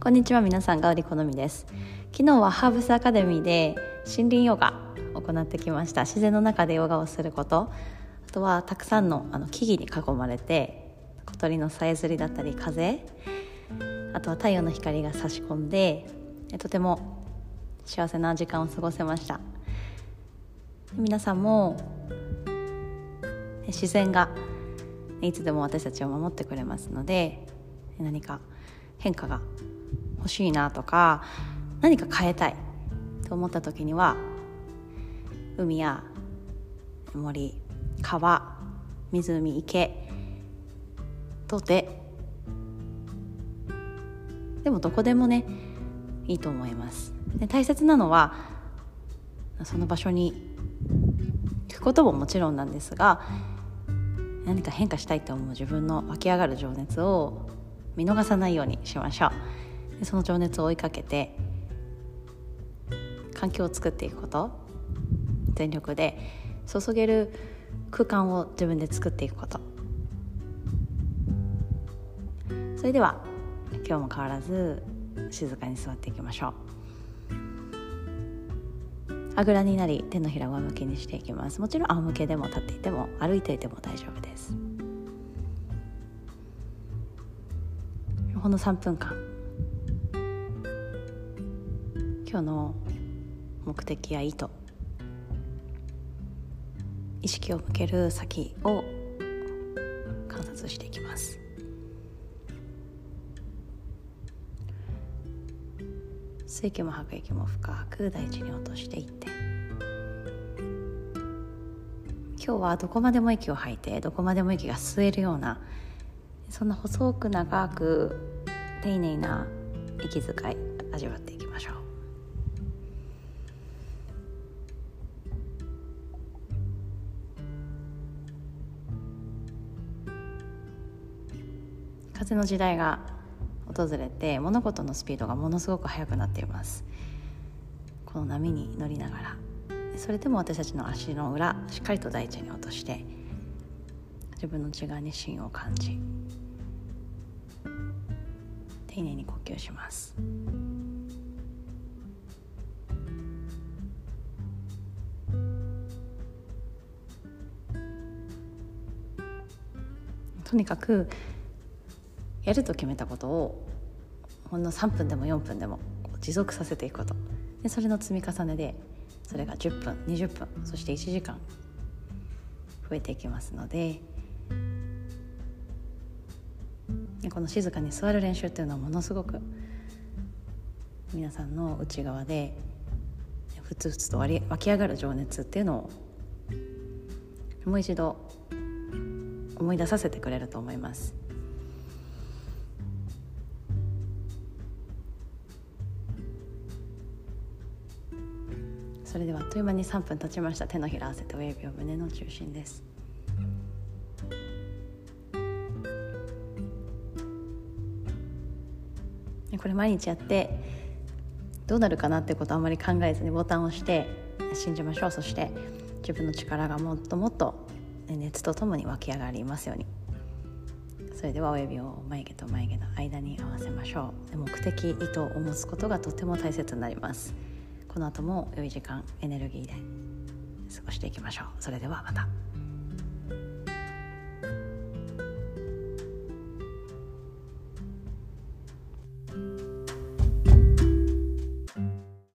こんにちは皆さんガウリ好みです。昨日はハーブスアカデミーで森林ヨガを行ってきました。自然の中でヨガをすること。あとはたくさんのあの木々に囲まれて小鳥のさえずりだったり風あとは太陽の光が差し込んでとても幸せな時間を過ごせました。皆さんも自然がいつでも私たちを守ってくれますので何か変化が欲しいなとか何か変えたいと思った時には海や森川湖池とででもどこでもねいいと思います。で大切なのはその場所に行くことももちろんなんですが何か変化したいと思う自分の湧き上がる情熱を見逃さないようにしましょう。でその情熱を追いかけて環境を作っていくこと全力で注げる空間を自分で作っていくこと。それでは今日も変わらず静かに座っていきましょう。あぐらになり手のひらを向きにしていきます。もちろん仰向けでも立っていても歩いていても大丈夫です。ほんの3分間今日の目的や意図意識を向ける先を観察していきます。吸う息も吐く息も深く大地に落としていって。今日はどこまでも息を吐いてどこまでも息が吸えるようなそんな細く長く丁寧な息遣い味わっていきましょう。風の時代が訪れて物事のスピードがものすごく速くなっています。この波に乗りながら。それでも私たちの足の裏しっかりと大地に落として自分の内側に芯を感じ丁寧に呼吸します。とにかくやると決めたことをほんの3分でも4分でも持続させていくことでそれの積み重ねでそれが10分20分そして1時間増えていきますのでこの静かに座る練習っていうのはものすごく皆さんの内側でふつふつと湧き上がる情熱っていうのをもう一度思い出させてくれると思います。それではあっという間に3分経ちました。手のひら合わせて親指を胸の中心です。これ毎日やってどうなるかなってことあんまり考えずにボタンを押して信じましょう。そして自分の力がもっともっと熱とともに湧き上がりますように。それでは親指を眉毛と眉毛の間に合わせましょう。目的意図を持つことがとても大切になります。この後も良い時間エネルギーで過ごしていきましょうそれではまた。